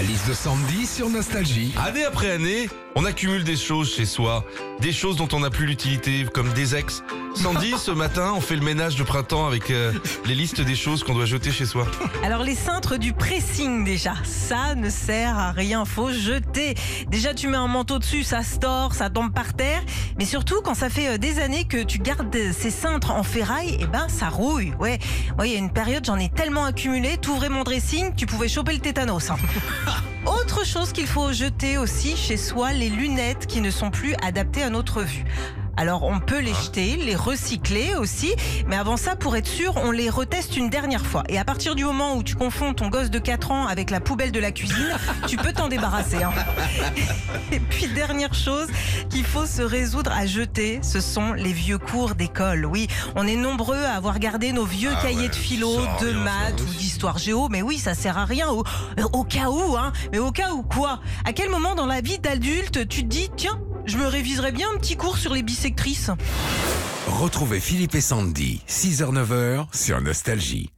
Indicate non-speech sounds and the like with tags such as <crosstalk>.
La liste de Sandy sur Nostalgie. Année après année, on accumule des choses chez soi, des choses dont on n'a plus l'utilité, comme des ex. Sandy, <laughs> ce matin, on fait le ménage de printemps avec euh, les listes des choses qu'on doit jeter chez soi. Alors les cintres du pressing déjà, ça ne sert à rien, faut jeter. Déjà tu mets un manteau dessus, ça se tord, ça tombe par terre. Mais surtout quand ça fait euh, des années que tu gardes ces cintres en ferraille, et ben ça rouille. Ouais, moi il y a une période j'en ai tellement accumulé, t'ouvrais mon dressing, tu pouvais choper le tétanos. hein. <laughs> <laughs> Autre chose qu'il faut jeter aussi chez soi, les lunettes qui ne sont plus adaptées à notre vue. Alors on peut les jeter, les recycler aussi, mais avant ça, pour être sûr, on les reteste une dernière fois. Et à partir du moment où tu confonds ton gosse de 4 ans avec la poubelle de la cuisine, <laughs> tu peux t'en débarrasser. hein. Et puis dernière chose qu'il faut se résoudre à jeter, ce sont les vieux cours d'école. Oui, on est nombreux à avoir gardé nos vieux Ah cahiers ouais, de philo, de rien, maths ou d'histoire géo, mais oui, ça sert à rien au, au cas où, hein. Mais au cas où quoi? À quel moment dans la vie d'adulte tu te dis, tiens, je me réviserais bien un petit cours sur les bisectrices Retrouvez Philippe et Sandy, 6h-9h sur Nostalgie.